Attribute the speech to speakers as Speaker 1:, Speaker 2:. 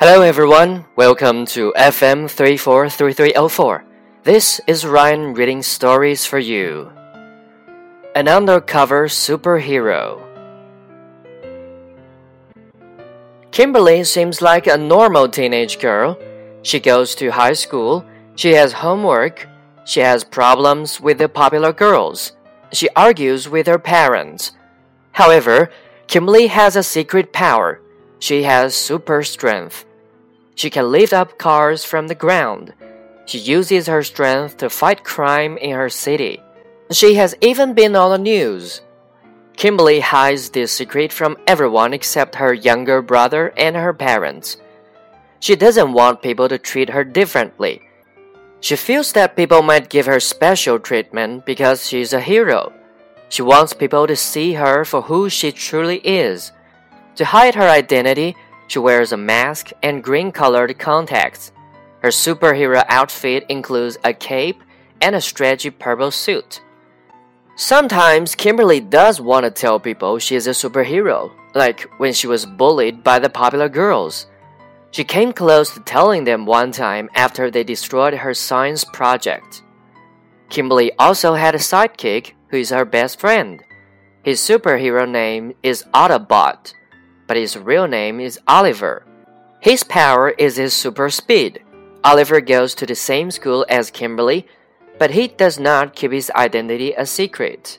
Speaker 1: Hello everyone, welcome to FM 343304. This is Ryan reading stories for you. An undercover superhero. Kimberly seems like a normal teenage girl. She goes to high school, she has homework, she has problems with the popular girls, she argues with her parents. However, Kimberly has a secret power. She has super strength. She can lift up cars from the ground. She uses her strength to fight crime in her city. She has even been on the news. Kimberly hides this secret from everyone except her younger brother and her parents. She doesn't want people to treat her differently. She feels that people might give her special treatment because she's a hero. She wants people to see her for who she truly is. To hide her identity, she wears a mask and green colored contacts. Her superhero outfit includes a cape and a stretchy purple suit. Sometimes Kimberly does want to tell people she is a superhero, like when she was bullied by the popular girls. She came close to telling them one time after they destroyed her science project. Kimberly also had a sidekick who is her best friend. His superhero name is OttoBot but his real name is Oliver. His power is his super speed. Oliver goes to the same school as Kimberly, but he does not keep his identity a secret.